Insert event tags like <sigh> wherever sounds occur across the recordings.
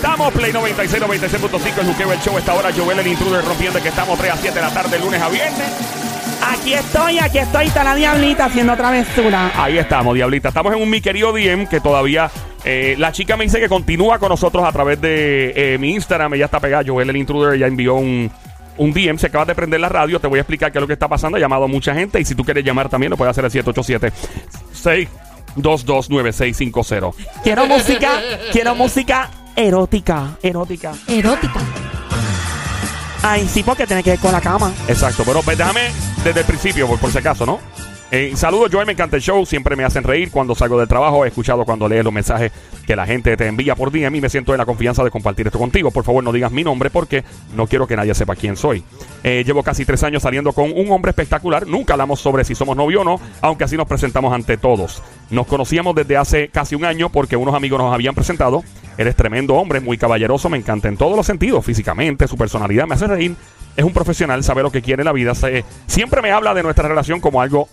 estamos. Play 96, 96.5, el Juqueo, el show. Esta hora, Joel, el intruder, rompiendo que estamos 3 a 7 de la tarde, lunes a viernes. Aquí estoy, aquí estoy, está la diablita haciendo travesura. Ahí estamos, Diablita. Estamos en un mi querido DM que todavía. eh, la chica me dice que continúa con nosotros a través de eh, mi Instagram. Ella está pegada. Joel, el intruder, ya envió un, un DM. Se acaba de prender la radio. Te voy a explicar qué es lo que está pasando. Ha llamado a mucha gente. Y si tú quieres llamar también, lo puedes hacer al 787 6229650 Quiero música, quiero música erótica, erótica. Erótica. Ay, sí, porque tiene que ver con la cama. Exacto. Bueno, pues déjame desde el principio, por, por si acaso, ¿no? Eh, saludos, Joel, me encanta el show. Siempre me hacen reír cuando salgo del trabajo. He escuchado cuando lees los mensajes que la gente te envía por día. A mí me siento en la confianza de compartir esto contigo. Por favor, no digas mi nombre porque no quiero que nadie sepa quién soy. Eh, llevo casi tres años saliendo con un hombre espectacular. Nunca hablamos sobre si somos novio o no, aunque así nos presentamos ante todos. Nos conocíamos desde hace casi un año porque unos amigos nos habían presentado. Eres tremendo hombre, muy caballeroso, me encanta en todos los sentidos, físicamente, su personalidad me hace reír. Es un profesional, sabe lo que quiere en la vida. se- siempre me habla de nuestra relación como algo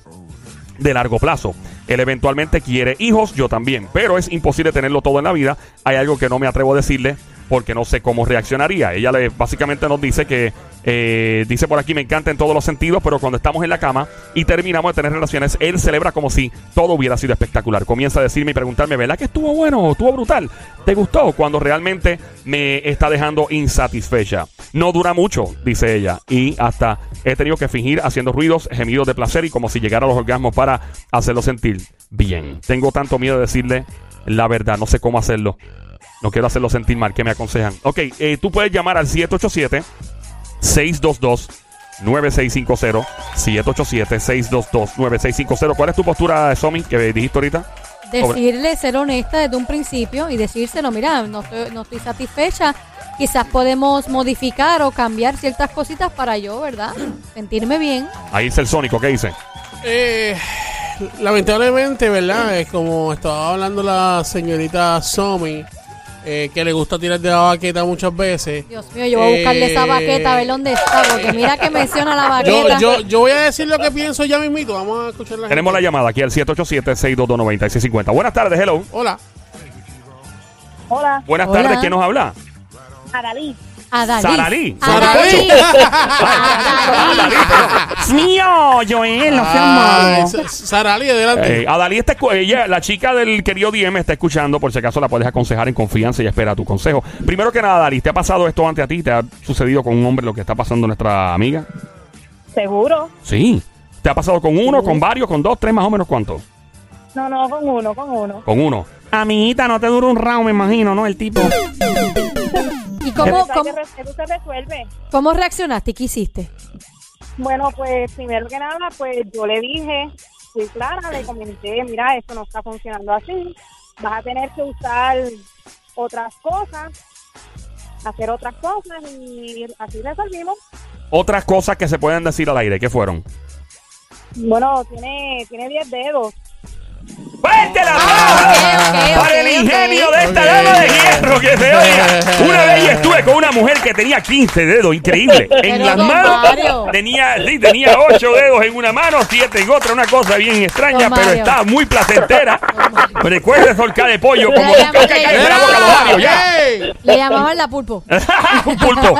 de largo plazo. Él eventualmente quiere hijos, yo también, pero es imposible tenerlo todo en la vida. Hay algo que no me atrevo a decirle porque no sé cómo reaccionaría. Ella le básicamente nos dice que eh, dice por aquí me encanta en todos los sentidos, pero cuando estamos en la cama y terminamos de tener relaciones, él celebra como si todo hubiera sido espectacular. Comienza a decirme y preguntarme, ¿verdad que estuvo bueno? ¿Estuvo brutal? ¿Te gustó? Cuando realmente me está dejando insatisfecha. No dura mucho, dice ella, y hasta he tenido que fingir haciendo ruidos, gemidos de placer y como si llegara a los orgasmos para hacerlo sentir bien. Tengo tanto miedo de decirle la verdad, no sé cómo hacerlo. No quiero hacerlo sentir mal. ¿Qué me aconsejan? Ok, eh, tú puedes llamar al 787-622-9650. 787-622-9650. ¿Cuál es tu postura, Somi, que dijiste ahorita? Decirle, ser honesta desde un principio y decírselo, mira, no estoy, no estoy satisfecha. Quizás podemos modificar o cambiar ciertas cositas para yo, ¿verdad? Sentirme bien. Ahí dice el Sónico, ¿qué dice? Eh, lamentablemente, ¿verdad? Es como estaba hablando la señorita Somi, eh, que le gusta tirar de la baqueta muchas veces. Dios mío, yo voy a buscarle esa Eh, baqueta a ver dónde está, porque mira que menciona la <laughs> Yo, baqueta. yo, yo voy a decir lo que pienso ya mismito. Vamos a escuchar la Tenemos la gente. llamada aquí al 787-622-9650. Buenas tardes, hello. Hola. Hola, Buenas Hola. tardes, ¿quién nos habla? Aralí. Adalí. Saralí. Saralí. Dios mío, Joel, no seas malo. Sa- Sarali, adelante. Eh, Adalí está ella, la chica del querido DM está escuchando, por si acaso la puedes aconsejar en confianza y espera tu consejo. Primero que nada, Adalí, ¿te ha pasado esto ante a ti? ¿Te ha sucedido con un hombre lo que está pasando nuestra amiga? ¿Seguro? Sí. ¿Te ha pasado con uno, con varios, con dos, tres, más o menos cuánto? No, no, con uno, con uno. Con uno. Amiguita, no te dura un round, me imagino, ¿no? El tipo. ¿Y cómo, cómo, que se resuelve. cómo reaccionaste? ¿Qué hiciste? Bueno, pues primero que nada, pues yo le dije, fui clara, le comenté, mira, esto no está funcionando así, vas a tener que usar otras cosas, hacer otras cosas y así resolvimos. Otras cosas que se pueden decir al aire, ¿qué fueron? Bueno, tiene tiene 10 dedos. ¡Fuerte el aplauso! Ah, ok, ok, Para el ok, ingenio de esta dama de hierro que se oiga. <laughs> Una vez estuve con una mujer que tenía 15 dedos, increíble. <laughs> En las manos Mario. tenía, sí, tenía 8 dedos en una mano, 7 en otra, una cosa bien extraña, Don pero Mario. estaba muy placentera. <laughs> Recuerda solcar de pollo como la boca, labios, ya. Le llamaban la pulpo. Un pulpo.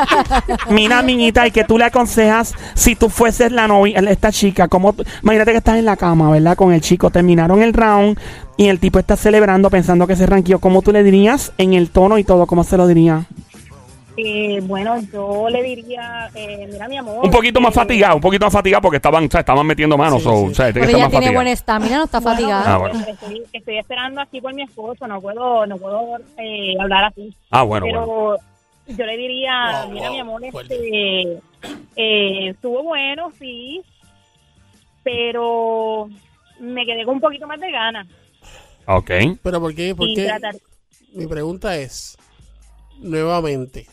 Mira, amiguita, ¿y que tú le aconsejas si tú fueses la novia, esta chica? Como, imagínate que estás en la cama, ¿verdad? Con el chico, terminaron el round y el tipo está celebrando pensando que se ranqueó. ¿Cómo tú le dirías en el tono y todo? ¿Cómo se lo diría? Eh, bueno, yo le diría, eh, mira mi amor. Un poquito más eh, fatigado, un poquito más fatigado porque estaban, o sea, estaban metiendo manos. Sí, o sí. sea, tiene que Pero ella más tiene buena estamina, no está bueno, fatigada. Ah, bueno. Estoy, estoy esperando aquí por mi esposo, no puedo, no puedo eh, hablar así. Ah, bueno, pero bueno. yo le diría, Wow, mira wow, mi amor, este, eh, estuvo bueno, sí, pero me quedé con un poquito más de ganas. Ok. Pero ¿por qué? ¿Por y qué? tratar, Mi pregunta es, nuevamente,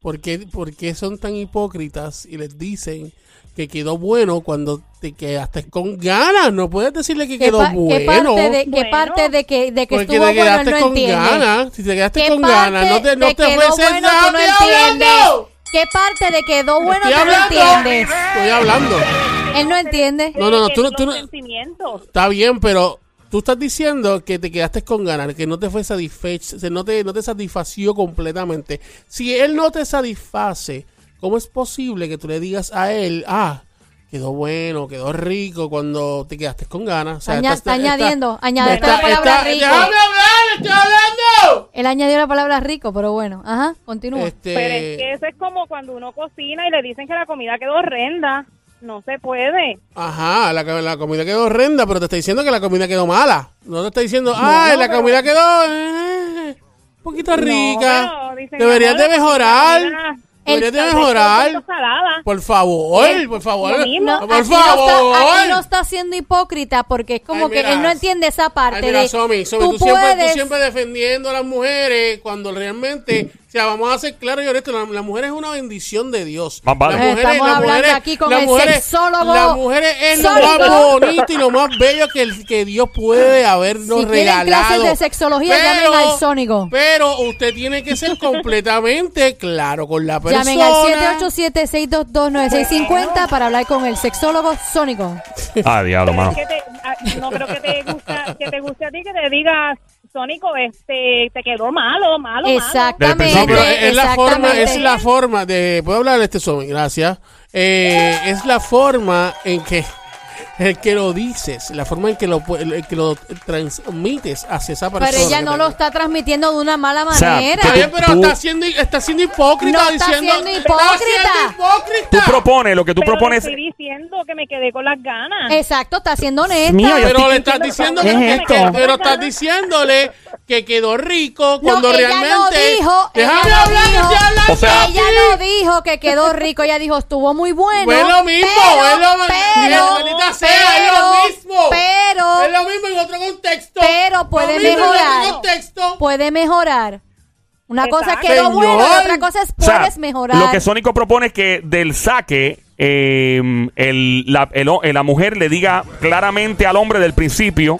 ¿por qué, por qué son tan hipócritas y les dicen que quedó bueno cuando te quedaste con ganas? No puedes decirle que ¿Qué, quedó pa- bueno. qué parte de, qué Bueno. parte de que, de que porque estuvo te bueno quedaste no con ganas. Si te quedaste ¿Qué con parte ganas, no te, no de te quedó ofreces bueno nada. no. ¿Qué parte de quedó bueno Estoy tú no entiendes? Estoy hablando. Él no entiende. No, no, no, tú no- tú no- sentimientos. Está bien, pero tú estás diciendo que te quedaste con ganas, que no te fue satisfecho, no te, no te satisfació completamente. Si él no te satisface, ¿cómo es posible que tú le digas a él, ah, quedó bueno, quedó rico cuando te quedaste con ganas? O sea, Aña- está añadiendo, añade está- la palabra está- rico. ¡Déjame hablar! ¡Estoy hablando! Él añadió la palabra rico, pero bueno. Ajá, continúa. Este, Pero es que eso es como cuando uno cocina y le dicen que la comida quedó horrenda. No se puede. Ajá, la, la comida quedó horrenda, pero te está diciendo que la comida quedó mala. No te está diciendo, ay, la pero- comida quedó eh, un poquito rica. No, Deberías "Amor, de mejorar. Deberías de mejorar. poquito salada". Por favor, por favor. No, por favor. No está, aquí no está siendo hipócrita porque es como Ay, que él no entiende esa parte Ay, mira, de Somi, Somi, tú, tú, siempre, tú puedes siempre defendiendo a las mujeres cuando realmente, o sea, vamos a ser claros y honestos, la, la mujer es una bendición de Dios. Más vale. Estamos hablando mujeres- aquí con el mujeres- sexólogo Las mujeres es lo más bonito y lo más bello que, el- que Dios puede habernos Si regalado. clases de sexología, llamen al sónico. Pero usted tiene que ser completamente claro con la persona. Llamen al 787-622-9650 para hablar con el sexólogo sónico. Ah, diablo, Pero mano. es que te- ah, no creo que te gusta, que te guste a ti que te digas, Sónico, este, te quedó malo, malo, Exactamente. No, pero es la forma, es la forma de. ¿Puedo hablar de este Somi? Gracias. Eh, es la forma en que el que lo dices, la forma en que lo, el que lo transmites hacia esa persona. Pero ella no lo está transmitiendo de una mala O sea, manera. Pero Tú- está siendo, está siendo hipócrita No está diciendo. siendo está hipócrita. siendo hipócrita. Tú propones, lo que tú Pero propones. estoy diciendo que me quedé con las ganas. Exacto, está siendo honesta. Mío, Pero le estás diciendo ¿Qué que, es que- que- esto? pero estás diciéndole que quedó rico No, cuando ella realmente. no dijo, Déjame ella no hablar, dijo, O sea- ella no dijo que quedó rico, ella dijo estuvo muy bueno. Es lo mismo, pero, es lo pero, maldita sea, es lo pero, mismo. Pero, Es lo mismo en otro contexto. pero puede Lo mismo en mejorar. otro contexto. puede mejorar. Una cosa es Exacto. quedó bueno y otra cosa es O sea, puedes mejorar. Lo que Sónico propone es que del saque eh, el- la, el la mujer le diga claramente al hombre del principio,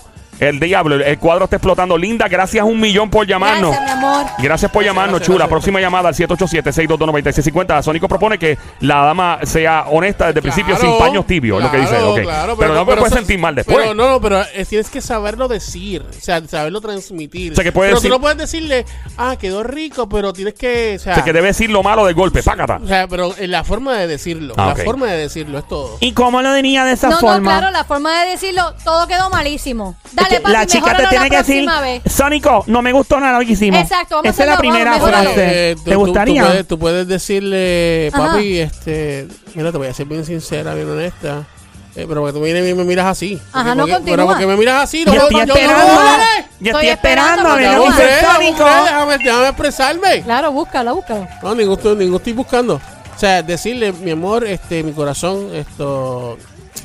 el diablo, el, cuadro está explotando. Linda, gracias un millón por llamarnos. Gracias, mi amor. Gracias por llamarnos, gracias, chula. gracias. Próxima llamada al 787-622-9650. Sónico propone que la dama sea honesta desde el principio Claro, sin paños tibios, es lo que dice. claro, pero, no me puedes sentir mal después. Pero no, no, pero eh, tienes que saberlo decir, o sea, saberlo transmitir. O sea, que puede pero decir- tú no puedes decirle, ah, quedó rico, pero tienes que, o sea, O sea, que debe decir lo malo del golpe. Pácata. o sea, pero la forma de decirlo, Ah, la forma de decirlo es todo. ¿Y cómo lo diría de esa No, no, forma? claro, la forma de decirlo, todo quedó malísimo. Es Dale, que papi, la chica te tiene que decir, vez. Sónico, no me gustó nada lo que hicimos. Exacto, vamos a Esa es la primera vamos frase. Eh, tú- ¿Te tú- gustaría? Tú puedes, tú puedes decirle, Ajá. papi, este, mira, te voy a ser bien sincera, bien honesta. eh, pero porque tú vienes y me miras así. Ajá, Porque- no continúa. Pero porque me miras así, no, yo estoy yo- esperando. yo Estoy esperando esperando a ver déjame, déjame expresarme. Claro, búscalo, búscalo. No, ningún, estoy- ningún estoy buscando. O sea, decirle, mi amor, este, mi corazón, esto,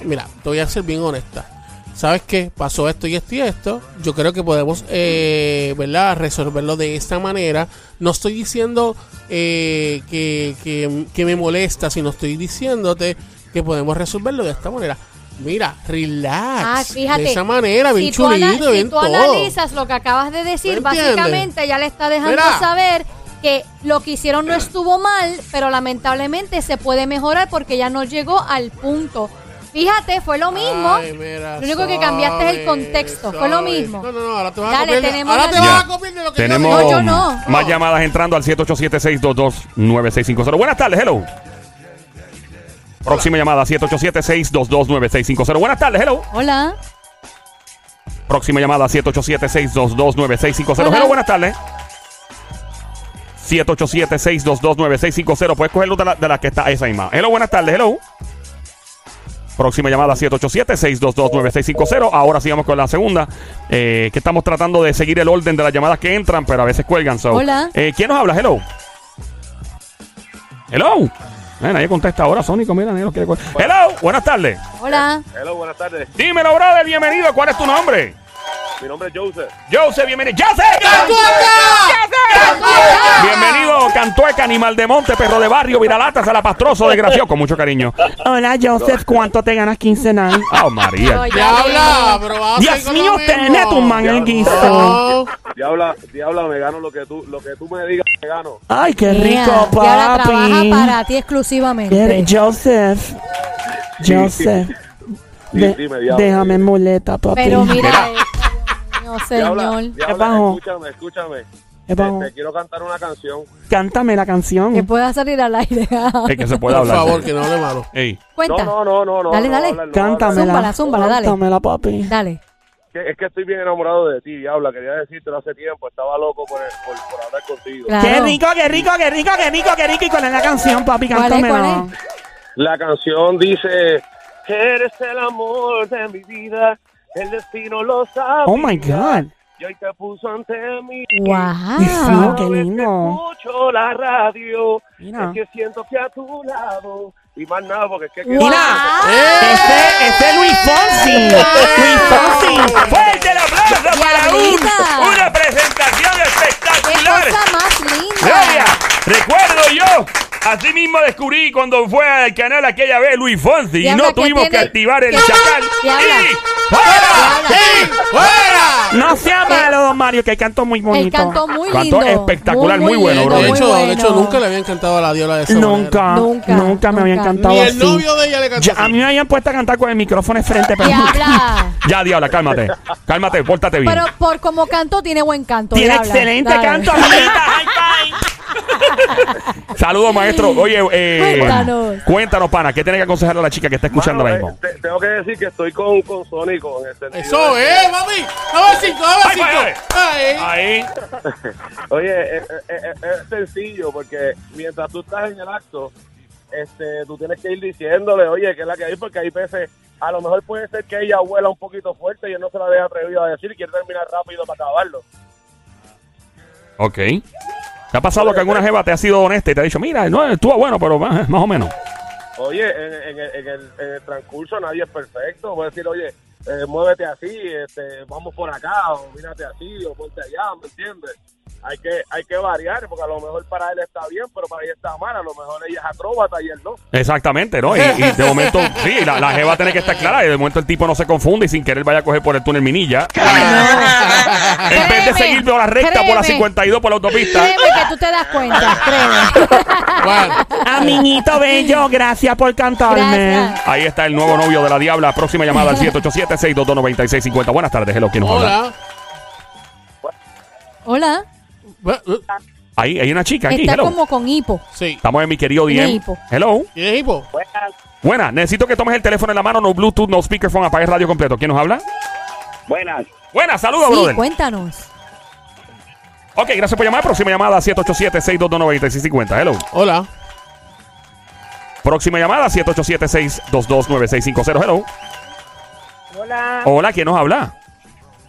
mira, te voy a ser bien honesta. ¿Sabes qué? Pasó esto y esto y esto. Yo creo que podemos, eh, ¿verdad? Resolverlo de esta manera. No estoy diciendo eh, que, que, que me molesta, sino estoy diciéndote que podemos resolverlo de esta manera. Mira, relax. Ah, fíjate. De esa manera, bien si tú chulito, bien si tú todo. analizas lo que acabas de decir, básicamente ya le está dejando Mira. saber que lo que hicieron no estuvo mal, pero lamentablemente se puede mejorar porque ya no llegó al punto. Fíjate, fue lo mismo. Ay, mira, Lo único que cambiaste es el contexto, fue lo mismo. No, no, no, ahora te vas Dale, a copiar. tenemos ahora te vas a copiar de lo que Tenemos yo digo. Yo no. más llamadas entrando al 787-622-9650. Buenas tardes, hello. Próxima llamada, 787-622-9650. Buenas tardes, hello. Hola. Próxima llamada, 787-622-9650. Hola. Hello, buenas tardes. 787-622-9650. Puedes cogerlo de la, de la que está esa misma. Hello, buenas tardes, hello. Próxima llamada 787-622-9650. Ahora sigamos con la segunda. eh, que estamos tratando de seguir el orden de las llamadas que entran, pero a veces cuelgan. so. Hola. Eh, ¿Quién nos habla? Hello. Hello. Eh, nadie contesta ahora, Sónico. Mira, nadie nos quiere coger. Hello. Buenas tardes. Hola. Hello, buenas tardes. Dímelo, brother. Bienvenido. ¿Cuál es tu nombre? Mi nombre es Joseph. Joseph, bienvenido. ¡Joseph! Bienvenido, Cantueca, animal de monte, perro de barrio, viralata, salapastroso, desgraciado, con mucho cariño. Hola, Joseph, ¿cuánto te ganas quincenal? Oh, María. Diabla, pero vas a Dios mío, tenés tu man el guiso. No. Diabla, diabla, me gano lo que tú, lo que tú me digas, me gano. Ay, qué rico, trabaja papi. para ti exclusivamente. Joseph. Joseph. Sí, de- dime, diablo. déjame en muleta, papi. Pero mira, Mira. No, Diabla, señor. Diabla, pasó? escúchame, escúchame. ¿Qué Te, quiero cantar una canción. Cántame la canción. Que pueda salir al aire. Es que se puede Por hablar. favor, que no hable malo. Ey. Cuenta. No, no, no, no, no. Dale, no dale. hablar, no Cántamela. Zúmbala, zúmbala, dale. Cántamela, papi. Dale. Es que estoy bien enamorado de ti, Diabla. Quería decírtelo hace tiempo. Estaba loco por, por, por hablar contigo. Claro. Qué rico, qué rico, qué rico, qué rico, qué rico. ¿Y cuál es la canción, papi? ¿Cuál es, Cántamela. cuál La canción dice: Eres el amor de mi vida. El destino lo sabe. Oh my God. Y hoy te puso ante mí. Wow. qué lindo. Escucho la radio. Mira. Es que siento que a tu lado. Y más nada, porque es que. Wow. Ese, ese es Luis Fonsi. Luis Fonsi. ¡Fuerte el aplauso para un- una presentación ¡Qué espectacular! cosa más linda! Gloria, recuerdo yo, así mismo descubrí cuando fue al canal aquella vez Luis Fonsi y no que tuvimos que tiene- activar el chacal. Diabla. ¡Y fuera! Diabla. ¡Fuera! No sea malo, don Mario, que cantó muy bonito. cantó muy Cantó lindo. espectacular, muy bueno, bro. De hecho, de hecho, nunca le habían cantado a la diola de esa Nunca, manera. nunca, Nunca, me habían cantado Ni el así. novio de ella le cantó Ya, así. a mí me habían puesto a cantar con el micrófono de frente, pero Diabla. <laughs> Ya, Diabla, cálmate. Cálmate, pórtate bien. Pero por como canto, tiene buen canto. tiene Diabla. excelente Dale. canto, amiguita. High <laughs> five. <laughs> Saludos, maestro. Oye, eh, Cuéntanos. cuéntanos, pana, ¿qué tienes que aconsejarle a la chica que está escuchando ahora mismo? eh, te- tengo que decir que estoy con, con el sentido Eso de- es, mami. A ver, cinco, a ver, Ay, ay, cinco. Ay. Ahí. <laughs> Oye, eh, es sencillo porque mientras tú estás en el acto, este, tú tienes que ir diciéndole, oye, que es la que hay, porque hay veces, a lo mejor puede ser que ella huela un poquito fuerte y él no se la deja atrevido a decir y quiere terminar rápido para acabarlo. Ok. ¿Te ha pasado que alguna jeva te ha sido honesta y te ha dicho, mira, no, estuvo bueno, pero más, más o menos? Oye, en, en el, en, el, en el transcurso nadie es perfecto. Voy a decir, oye, eh, muévete así, este, vamos por acá, o mírate así, o ponte allá, ¿me entiendes? Hay que, hay que variar, porque a lo mejor para él está bien, pero para ella está mal. A lo mejor ella es acróbata y él no. Exactamente, ¿no? Y, y de momento, <laughs> sí, la, la jeva tiene que estar clara y de momento el tipo no se confunde y sin querer vaya a coger por el túnel Minilla. <laughs> En vez de seguir por la recta, por la créeme. 52, por la autopista. Créeme que tú te das cuenta, créeme. <laughs> Bueno, Amiguito bello, gracias por cantarme. Gracias. Ahí está el nuevo novio de la Diabla. Próxima llamada al 787-622-9650. Buenas tardes, hello, ¿quién nos habla? hola. Hola. Ahí hay una chica aquí, Está hello. como con hipo. Sí. Estamos en mi querido Tiene DM. hipo. Hello. ¿Tienes hipo? Buena, necesito que tomes el teléfono en la mano, no Bluetooth, no speakerphone, apague el radio completo. ¿Quién nos habla? Buenas. Buena, saludos, Sí, brother. cuéntanos. Ok, gracias por llamar. Próxima llamada 787-622-9650. Hello. Hola. Próxima llamada 787-622-9650. Hello. Hola, Hola, ¿quién nos habla?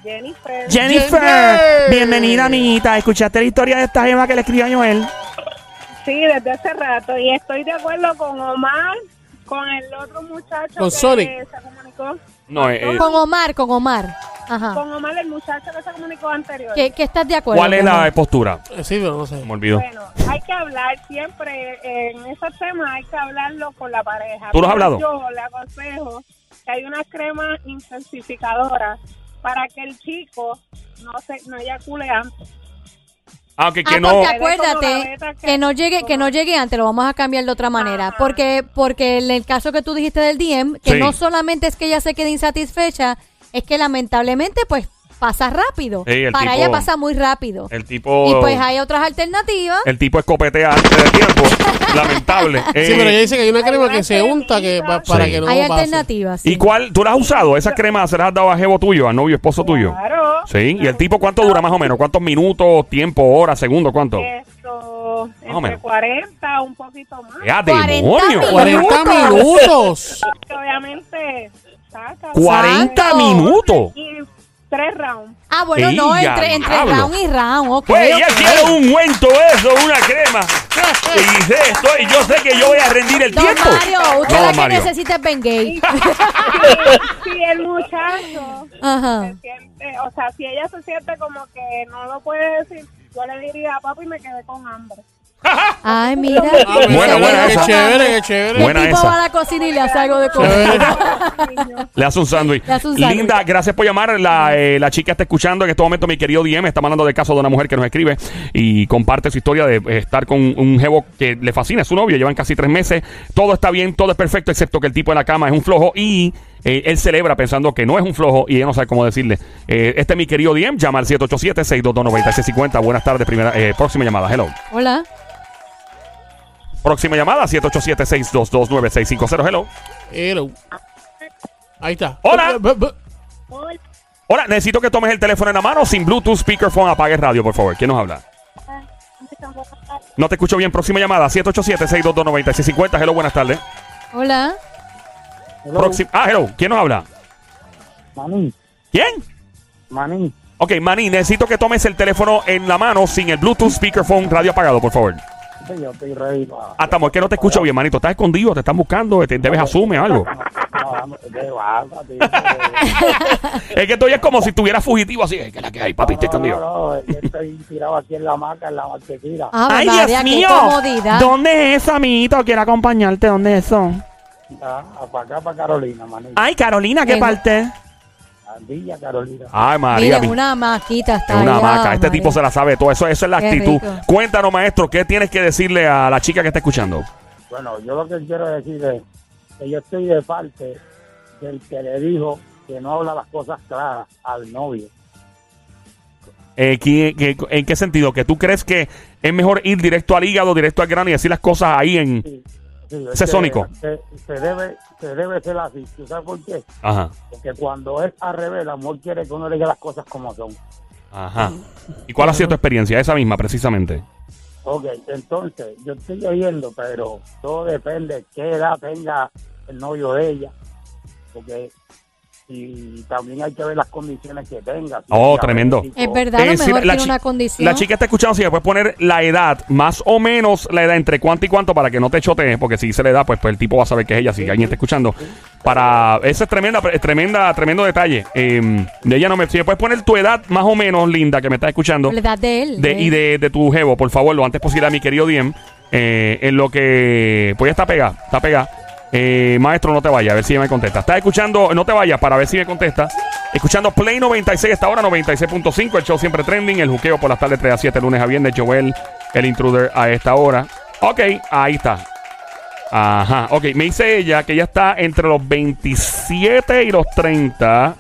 Jennifer. Jennifer, Jennifer. bienvenida, amiguita. ¿Escuchaste la historia de esta jeva que le escribió a Joel? Sí, desde hace rato. Y estoy de acuerdo con Omar, con el otro muchacho Con que Sonic. se comunicó. No, eh, eh, Con Omar, con Omar. Ajá. Con Omar, el muchacho que se comunicó anterior. ¿Qué, qué estás de acuerdo? ¿cuál es la Omar? postura? Eh, Sí, pero no sé. Me olvidó. Bueno, hay que hablar siempre en esos temas, hay que hablarlo con la pareja. ¿Tú lo has hablado? Yo le aconsejo que hay una crema intensificadora para que el chico no se no eyacule antes. Aunque Ah, que no. acuérdate que- que no llegue, que no llegue antes, lo vamos a cambiar de otra manera. Ajá. Porque, porque en el caso que tú dijiste del DM, que Sí. no solamente es que ella se quede insatisfecha, es que lamentablemente, pues, pasa rápido. Sí, el Para tipo- ella pasa muy rápido. El tipo. Y pues hay otras alternativas. El tipo escopetea antes de tiempo. <laughs> Lamentable. Sí, Eh, pero ella dice que hay una crema que se unta que pa- para Sí. que no hay pase. alternativas. sí. ¿Y cuál? ¿Tú la has usado? ¿Esa crema se la has dado a jevo tuyo, a novio esposo tuyo? Claro. Sí. ¿Y el tipo cuánto dura más o menos? ¿Cuántos minutos, tiempo, horas, segundos? ¿Cuánto? Esto, Más o entre menos. 40, un poquito más. ¡Ya, 40 demonio! 40 minutos. Que obviamente saca. 40 Santo. minutos. Y tres rounds. Ah, bueno, no, ¡Ey, entre, entre diablo! round y round, ok. Pues ella ok. quiere un ungüento eso, una crema. <laughs> Y dice esto, y yo sé que yo voy a rendir el Don tiempo. Mario, usted No, la que Mario. necesita es Ben Gay. si, si el muchacho <laughs> Ajá. se siente, o sea, si ella se siente como que no lo puede decir, yo le diría, papi, me quedé con hambre. <laughs> Ay, mira. Ah, Buena, buena qué esa. chévere, qué chévere. Buena el tipo esa. va a la cocina y le hace algo de comer. <laughs> Le hace un sándwich. Le hace un sándwich. Linda, gracias por llamar. La, eh, la chica está escuchando en este momento, mi querido DM, está hablando del caso de una mujer que nos escribe y comparte su historia de eh, estar con un jevo que le fascina, es su novio, llevan casi tres meses. Todo está bien, todo es perfecto, excepto que el tipo en la cama es un flojo y eh, él celebra pensando que no es un flojo y ella no sabe cómo decirle. Eh, este es mi querido Diem, llama al 787-622-9650. Buenas tardes, primera, eh, próxima llamada, hello. Hola. Próxima llamada, 787-622-9650, hello. Hello. Ahí está. Hola. Hola, necesito que tomes el teléfono en la mano sin Bluetooth, speakerphone, apague radio, por favor. ¿Quién nos habla? No te escucho bien. Próxima llamada, 787-622-9650. Hello, buenas tardes. Hola. Próxima. Ah, hello. ¿Quién nos habla? Maní, ¿Quién? maní. Ok, Manny, necesito que tomes el teléfono en la mano sin el Bluetooth, speakerphone, radio apagado, por favor. Yo estoy ready para... Ah, estamos, es que no te escucho bien, manito. ¿Estás escondido? ¿Te están buscando? ¿Te debes asume algo? Es que estoy es como si estuviera fugitivo así. ¿Qué es la que hay, papi? Estoy escondido. no, no, yo estoy tirado aquí en la hamaca, en la marquesina. Ave Ay, María, Dios mío. comodidad. ¿Dónde es eso, amiguito? Quiero acompañarte. ¿Dónde es eso? Ah, para acá, para Carolina, maní. Ay, Carolina, ¿qué parte? Carolina. Ay, María. Mira, mi- en una maquita está Es una allá, hamaca. Este María. tipo se la sabe todo. Eso, eso es la Qué actitud. rico. Cuéntanos, maestro, ¿qué tienes que decirle a la chica que está escuchando? Bueno, yo lo que quiero decir es que yo estoy de parte del que le dijo que no habla las cosas claras al novio. Eh, ¿qué- qué- ¿En qué sentido? ¿Que tú crees que es mejor ir directo al hígado, directo al grano y decir las cosas ahí en... Sí, sí, es Ese sónico. Se, se debe, se debe ser así. ¿Tú sabes por qué? Ajá, Porque cuando es al revés, el amor quiere que uno le diga las cosas como son. ajá. ¿Y cuál ha sido tu experiencia? Esa misma, precisamente. Ok, entonces, yo estoy oyendo, pero todo depende qué edad tenga el novio de ella. Porque y también hay que ver las condiciones que tenga. Oh, tremendo. Es verdad, lo Eh, sí, mejor la tiene una condición. La chica está escuchando, si me puedes poner la edad, más o menos la edad, entre cuánto y cuánto, para que no te chotees, porque si dice la edad, pues, pues el tipo va a saber que es ella, si alguien está escuchando. Para, ese es tremenda, tremenda, tremendo detalle. Eh, de ella no me, si me puedes poner tu edad, más o menos, linda, que me estás escuchando. La edad de él. de, de y de, de tu jevo, por favor, lo antes posible a mi querido Diem. Eh, en lo que. Pues ya está pegada, está pegada. Eh, maestro, no te vayas, a ver si me contesta. Estás escuchando, no te vayas para ver si me contesta. Escuchando Play 96 esta hora, 96.5, el show siempre trending, el juqueo por las tardes 3 a 7, lunes a viernes, Joel, el intruder a esta hora. Ok, ahí está. Ajá, ok, me dice ella que ella está entre los 27 y los 30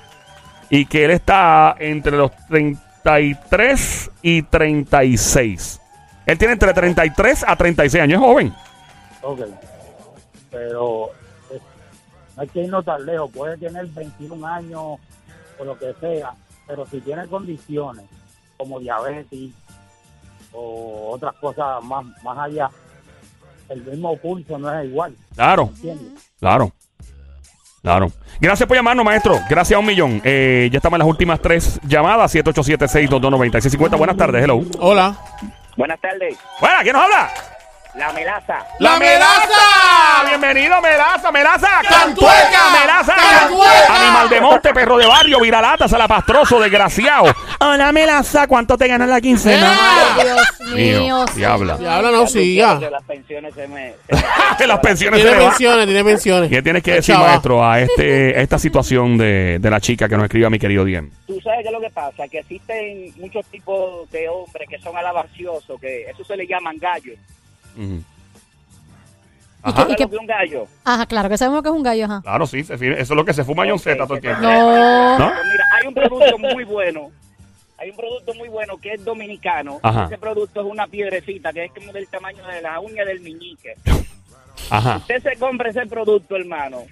y que él está entre los 33 y 36. Él tiene entre 33 a 36 años, es joven. Ok. Pero eh, no hay que irnos tan lejos. Puede tener 21 años o lo que sea, pero si tiene condiciones como diabetes o otras cosas más, más allá, el mismo pulso no es igual. Claro, claro. Claro. Gracias por llamarnos, maestro. Gracias a un millón. Eh, ya estamos en las últimas tres llamadas. 787-622-9650. Buenas tardes, hello. Hola. Buenas tardes, Bueno, ¿quién nos habla? la melaza. ¡La melaza! Bienvenido, Melaza, Melaza. ¡Cantueca! Melaza. ¡Cantueca! Animal de monte, perro de barrio, viralata, salapastroso, desgraciado. Hola, Melaza. ¿Cuánto te ganas la quincena? Ay, Dios Mío, mío. diabla. Diabla, no siga. Que las pensiones se me... se <laughs> me- las pensiones se Tiene le van. pensiones, tiene pensiones. ¿Qué tienes que decir, chava. maestro, a este, a esta situación de, de la chica que nos escribe a mi querido Diem? Tú sabes qué es lo que pasa, que existen muchos tipos de hombres que son alabaciosos, que eso se le llaman gallos. Ujú. ¿Y Ajá. qué- ¿Sabes qué- lo que es un gallo? Ajá, claro que sabemos que es un gallo, ajá. Claro, sí, se eso es lo que se fuma John Z todo el tiempo. No. ¿No? Pues mira, hay un producto muy bueno, hay un producto muy bueno que es dominicano. Ajá. Ese producto es una piedrecita que es como del tamaño de la uña del meñique. Ajá. Usted se compra ese producto, hermano,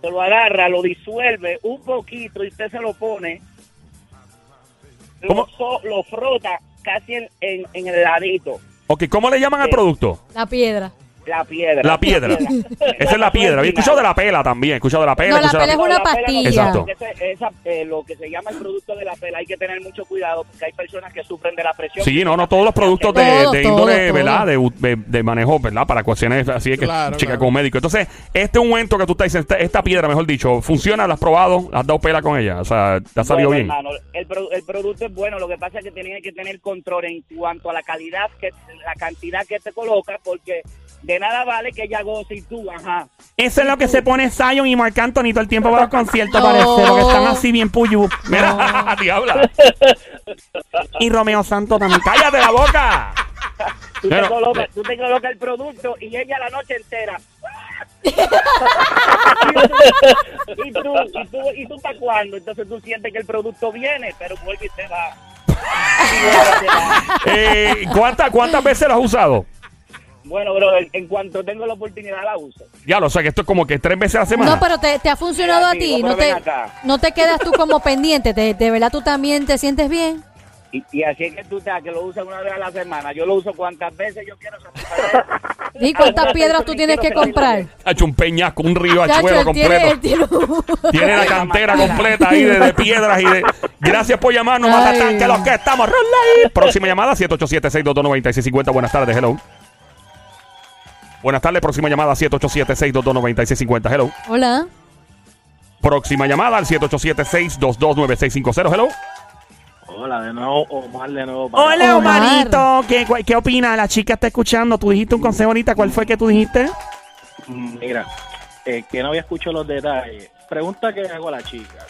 se lo agarra, lo disuelve un poquito y usted se lo pone, lo, ¿Cómo? lo frota casi en, en, en el ladito, Ok, ¿cómo le llaman al Sí. producto? La piedra. La piedra. La piedra. Esa es la piedra. Había escuchado de la pela también. He escuchado de la pela. No, la escuchado de pela es una la pela no, pastilla. Exacto. ese- esa, eh, lo que se llama el producto de la pela hay que tener mucho cuidado porque hay personas que sufren de la presión. Sí, no, no, todos los productos de, índole, ¿verdad? De, de- de manejo, ¿verdad? Para cuestiones así es que Claro, chica claro. como médico. Entonces, este ungüento que tú estás diciendo, esta, esta piedra, mejor dicho, ¿funciona? ¿La has probado? ¿Has dado pela con ella? O sea, ¿te ha salido Bueno, bien? hermano, el, pro- el producto es bueno, lo que pasa es que tiene que tener control en cuanto a la calidad, que la cantidad que te coloca, porque de nada vale que ella goce y tú, ajá. Eso es lo que se pone Zion y Marc Anthony todo el tiempo para los conciertos, No. parece. Porque están así bien puyú. Mira, diabla. Y Romeo Santos también. ¡Cállate la boca! Tú, Pero- te colocas, tú te colocas el producto y ella la noche entera. y tú, y tú, y tú para cuándo, entonces tú sientes que el producto viene, pero vuelve y te va. Y vuelve y te va. Eh, ¿cuánta- ¿Cuántas veces lo has usado? Bueno, bro, en, en cuanto tengo la oportunidad la uso. Ya lo sé, que esto es como que tres veces a la semana. No, pero te, te ha funcionado a ti. pero No te, no te quedas tú como <laughs> pendiente. ¿De, de verdad tú también te sientes bien? Y, y así es que tú te que lo usas una vez a la semana. Yo lo uso cuantas veces yo quiero. ¿Y <laughs> cuántas piedras tú tienes que comprar? Ha hecho un peñasco, un río él tiene, completo. <laughs> tiene la cantera completa ahí de, de piedras y de. Gracias por llamarnos. Matatán, que los que estamos. Próxima llamada, 787-622-9650. Buenas tardes, hello. Buenas tardes, próxima llamada, 787-622-9650. Hello. Hola. Próxima llamada al 787-622-9650. Hello. Hola, de nuevo, Omar, de nuevo. para- Hola, Omar. Omarito. ¿Qué, ¿Qué opina? La chica está escuchando. Tú dijiste un consejo ahorita. ¿Cuál fue que tú dijiste? Mira, eh, que no había escuchado los detalles. Pregunta que hago a la chica.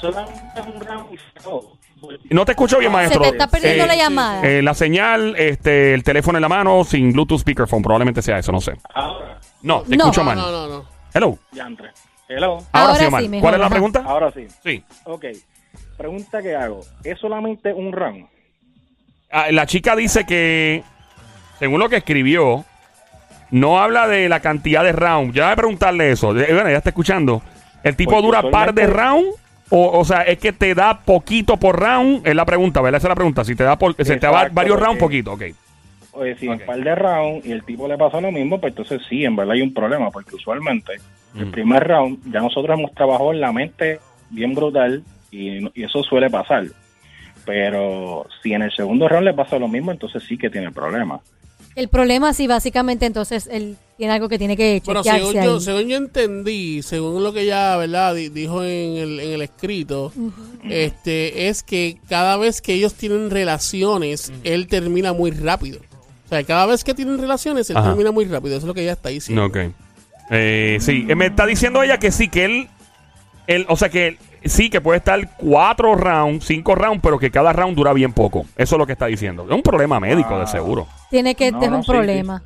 Solamente es un round y. No te escucho bien, maestro. Se te está perdiendo Eh, la llamada. eh, la señal, este, el teléfono en la mano, sin Bluetooth speakerphone. Probablemente sea eso, no sé. Ahora, No, te No. escucho No, mal. no, no, no. Hello. ya entré. Hello. Ahora, Ahora sí, sí, Omar. mejor, ¿Cuál es la pregunta? Ahora sí. Sí. Ok. Pregunta que hago. ¿Es solamente un round? Ah, la chica dice que, según lo que escribió, no habla de la cantidad de rounds. Ya voy a preguntarle eso. Eh, Bueno, ya está escuchando. ¿El tipo Porque dura par de rounds? O, o sea, es que te da poquito por round. Es la pregunta, ¿verdad? Esa es la pregunta. Si te da por, se te da varios rounds, poquito. Ok. Oye, si Ok. en par de round y el tipo le pasa lo mismo, pues entonces sí, en verdad hay un problema, porque usualmente el Mm. primer round ya nosotros hemos trabajado en la mente bien brutal y, y eso suele pasar. Pero si en el segundo round le pasa lo mismo, entonces sí que tiene problema. El problema sí, básicamente, entonces él tiene algo que tiene que Bueno, según yo, según yo entendí, según lo que ella, ¿verdad? di- dijo en el, en el escrito, este, es que cada vez que ellos tienen relaciones, él termina muy rápido. O sea, cada vez que tienen relaciones, él Ajá. termina muy rápido. Eso es lo que ella está diciendo. Ok. Eh, sí, eh, me está diciendo ella que sí, que él, él o sea que él- sí, que puede estar cuatro rounds, cinco rounds, pero que cada round dura bien poco. Eso es lo que está diciendo. Es un problema médico, Ah. de seguro. Tiene que No, tener no, un sí, problema.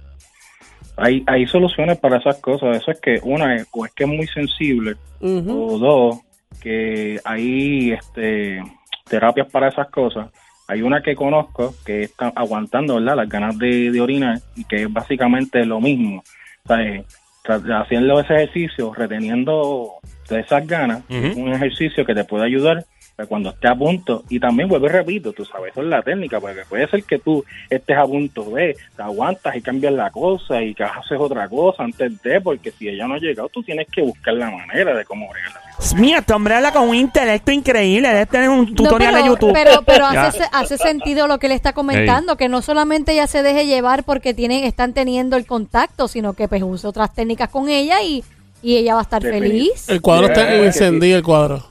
Hay, hay soluciones para esas cosas. Eso es que una es, o es que es muy sensible, o dos, que hay este, terapias para esas cosas. Hay una que conozco que está aguantando ¿verdad? las ganas de, de orinar y que es básicamente lo mismo. O sea, eh, haciendo ese ejercicio, reteniendo de esas ganas, un ejercicio que te puede ayudar para cuando esté a punto. Y también vuelvo y repito, tú sabes, eso es la técnica, porque puede ser que tú estés a punto de, te aguantas y cambias la cosa y que haces otra cosa antes de, porque si ella no ha llegado, tú tienes que buscar la manera de cómo bregar la situación. Mira, este hombre habla con un intelecto increíble. Debe tener un No, tutorial pero, de YouTube. Pero, pero hace, hace sentido lo que le está comentando, que no solamente ella se deje llevar porque tienen, están teniendo el contacto, sino que pues use otras técnicas con ella y, y ella va a estar Definit- feliz. El cuadro Sí, está encendido, el cuadro.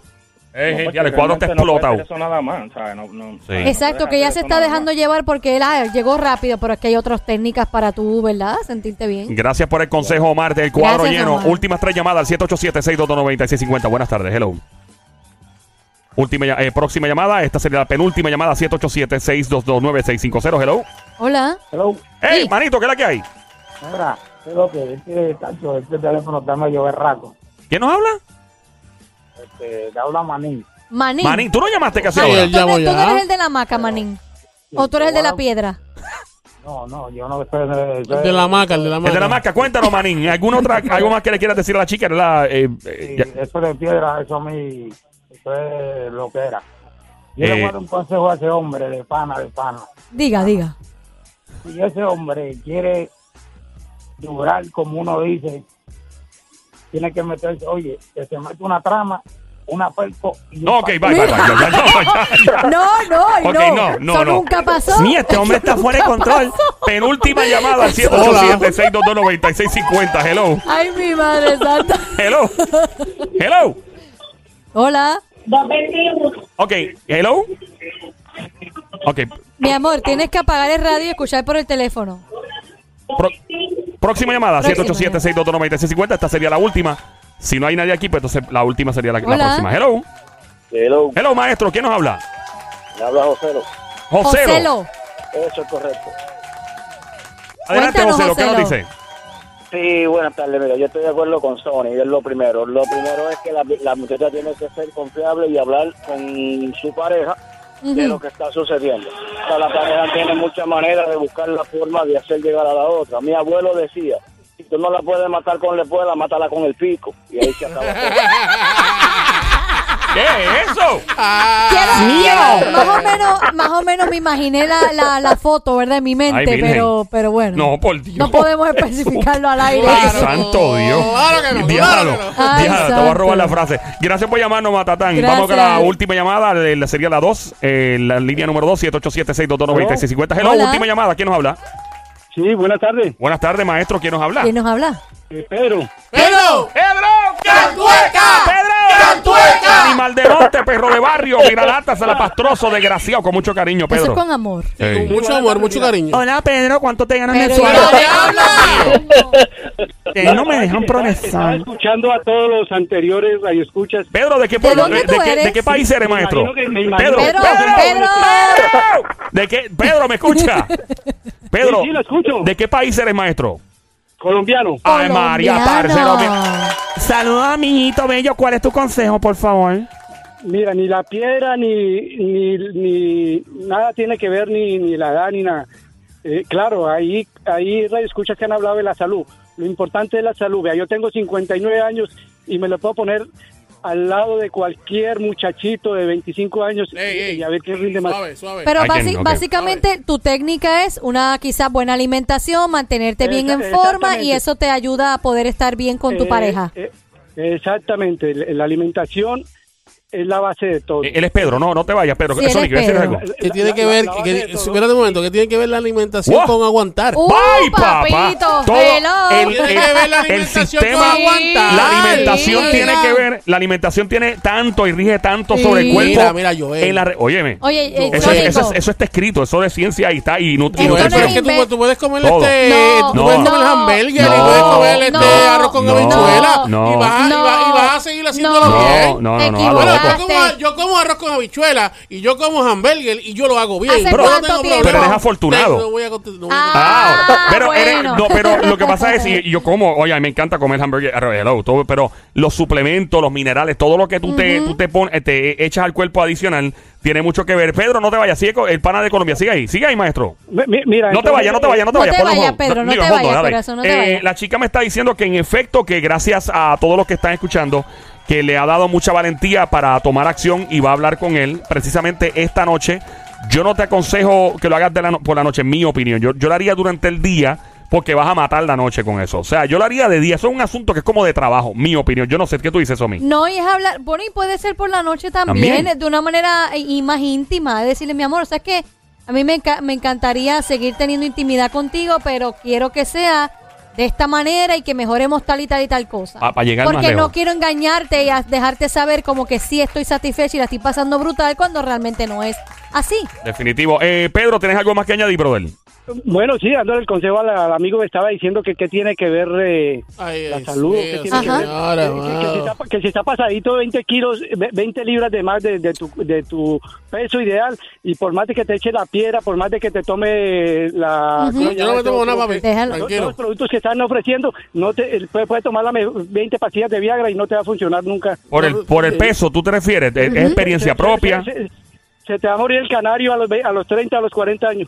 Eh, No, porque ya el cuadro está no explotado. eso nada más, ¿sabes? No, no, Sí. Exacto, que ella se está dejando llevar porque él ah, llegó rápido, pero es que hay otras técnicas para tú, ¿verdad? Sentirte bien. Gracias por el consejo, Omar, del cuadro Gracias, lleno. Omar. Últimas tres llamadas al 787-622-9650. Buenas tardes, hello. Última, eh, próxima llamada, esta sería la penúltima llamada, 787-622-9650. Hello. Hola. Hello, ¡Hey, Sí. manito, qué es la que hay! mira, ¿qué es lo que es que, tacho, este teléfono está medio berraco. ¿Quién nos habla? Este, te habla Manín. Manín. Manín, ¿tú no llamaste casi Ah, ahora? tú, eres, no el de la maca, Manín. O tú eres el de la piedra. <laughs> No, no, yo no soy de, El de la maca, el de la El maca. de la marca, cuéntanos, Manín. ¿Alguna otra, ¿Algo más que le quieras decir a la chica? ¿verdad? Eh, eh, Sí, eso de piedra, eso a mí, eso es lo que era. Yo le Eh. voy a dar un consejo a ese hombre de pana, de pana. Diga, diga. Si ese hombre quiere durar, como uno dice, tiene que meterse, oye, que se mete una trama, una perco y un No, ok, bye, bye, bye. Ya, ya, ya, ya. <laughs> No, no, Ok, no. no, no, Eso no. nunca pasó. Mira, este hombre está fuera de control. <laughs> Penúltima llamada al 787-622-9650. Hello. Ay, mi madre santa. Hello. Hello. Hola. Ok, hello. Ok, Mi amor, tienes que apagar el radio y escuchar por el teléfono. pro- próxima llamada, Próxima. 787-622-9650. Esta sería la última. Si no hay nadie aquí, pues entonces la última sería la, la Hola. próxima. Hello. Hello, Hello, maestro. ¿Quién nos habla? me habla Joselo. Joselo. Joselo. Eso es correcto. Adelante, Cuéntanos, Joselo. ¿Qué nos Joselo. dice? Sí, buenas tardes. Mira, yo estoy de acuerdo con Sony, es lo primero. Lo primero es que la, la muchacha tiene que ser confiable y hablar con su pareja de lo que está sucediendo. O sea, la pareja tiene muchas maneras de buscar la forma de hacer llegar a la otra. Mi abuelo decía, si tú no la puedes matar con la espuela, mátala con el pico. Y ahí se acaba. <laughs> ¿Qué es eso? Quiero- Mío. quiero- más o menos, más o menos me imaginé la, la, la foto, ¿verdad? En mi mente, Ay, Virgen. pero, pero bueno. No, por Dios. No podemos especificarlo al aire. Ay, santo Dios. Claro que no, Diablo. claro que no. Ay, Diablo, te voy a robar la frase. Gracias por llamarnos, Matatán. Gracias. Vamos con la última llamada. eh, La sería la 2. la línea número 2, 787-622-9650. Hello, Hola. última llamada. ¿Quién nos habla? Sí, buenas tardes. Buenas tardes, maestro. ¿Quién nos habla? ¿Quién nos habla? Pedro. ¡Pedro! ¡Pedro! ¡Cantueca! ¡Pedro! ¡Cantueca! Animal de monte, perro de barrio, miralata, salapastroso, desgraciado, con mucho cariño, Eso es Pedro. con amor. Ey. Con mucho amor, mucho cariño. Hola, Pedro, ¿cuánto te ganas mensual? Que no me dejan progresar. escuchando a todos los anteriores radioescuchas. Pedro, ¿de qué, ¿De pueblo- de, de qué, de qué país eres, Me maestro? imagino que- me imagino- Pedro, Pedro, Pedro, Pedro. ¿De qué? Pedro, ¿me escucha? <laughs> Pedro, Sí, sí, lo escucho. ¿de qué país eres, maestro? Colombiano. Ay, María, parcero. Saludos a mi hijito bello. ¿Cuál es tu consejo, por favor? Mira, ni la piedra, ni, ni, ni nada tiene que ver, ni, ni la edad, ni nada. Eh, claro, ahí, ahí escuchas que han hablado de la salud. Lo importante es la salud. Vea, yo tengo 59 años y me lo puedo poner al lado de cualquier muchachito de 25 años Ey, ey. y a ver quién rinde más. Suave, suave. Pero basi- básicamente tu técnica es una quizás buena alimentación, mantenerte bien en forma y eso te ayuda a poder estar bien con tu Eh, pareja. eh, exactamente, la alimentación es la base de todo. Eh, Él es Pedro, no, no te vayas, Pedro. Sí, Sonic, es ¿quieres decir Pedro. algo? ¿Qué tiene que ver? espérate un momento. ¿Qué tiene que ver la alimentación Wow. con aguantar? ¡Uh, ¡Ay, papá! papito! Todo el, Tiene el- que ver la el alimentación sistema, con aguantar. la alimentación tiene mira. que ver, la alimentación tiene tanto y rige tanto Sí. sobre el cuerpo. Mira, mira. En la óyeme. Oye, eh, Eso, es- eso, Sónico. es- eso está escrito, eso de ciencia y está y, nu- y no pero nutrición. es que tú, invento. tú puedes comer Todo. este, No, tú puedes no, comer hamburger y no, puedes comer este no, arroz con no, habichuela no. y, vas, haciéndolo No. bien. No, no, no, no, Bueno, yo como, Equivocaste. yo como arroz con habichuela y yo como hamburger y yo lo hago bien. ¿Hace Yo no. Pero eres afortunado. No no Ah. Ah, pero, no, pero lo que pasa es, y, <laughs> y yo como, oye, me encanta comer hamburger, hello, todo, pero los suplementos, los minerales, todo lo que tú te, tú te pones, te echas al cuerpo adicional, tiene mucho que ver. Pedro, no te vayas, sigue el pana de Colombia, sigue ahí, sigue ahí, maestro. Mi- mi- Mira, No te vayas, no te vayas, no te No vayas. Pedro, no digo, te vayas, no te Eh, vayas. La chica me está diciendo que en efecto, que gracias a todos los que están escuchando, que le ha dado mucha valentía para tomar acción y va a hablar con él precisamente esta noche. Yo no te aconsejo que lo hagas de la no- por la noche, en mi opinión. Yo, yo lo haría durante el día porque vas a matar la noche con eso. O sea, yo lo haría de día. Eso es un asunto que es como de trabajo, mi opinión. Yo no sé qué tú dices, Omi. No, y es hablar, bueno, y puede ser por la noche también, También. de una manera eh, y más íntima, de decirle, mi amor, o sea, es que a mí me, enca- me encantaría seguir teniendo intimidad contigo, pero quiero que sea de esta manera y que mejoremos tal y tal y tal cosa. Ah, para llegar más Porque lejos. no quiero engañarte y a- dejarte saber como que sí estoy satisfecha y la estoy pasando brutal cuando realmente no es así. Definitivo. Eh, Pedro, ¿tienes algo más que añadir, brother? Bueno, sí, dándole el consejo al, al amigo que estaba diciendo que qué tiene que ver eh, Ay, la salud, que tiene que ver, señora, que- que- si está, que si está pasadito 20 kilos, ve- 20 libras de más de, de tu, de tu peso ideal y por más de que te eche la piedra, por más de que te tome la... Ujú. ¿cómo se Yo no me tomo nada, papi. Tranquilo. los productos que están ofreciendo, no te eh, puede, puede tomar las me- 20 pastillas de Viagra y no te va a funcionar nunca. Por el, por el peso, ¿tú te refieres? ¿Es, es experiencia propia? Se, se- se te va a morir el canario a los, ve- a los 30, a los 40 años.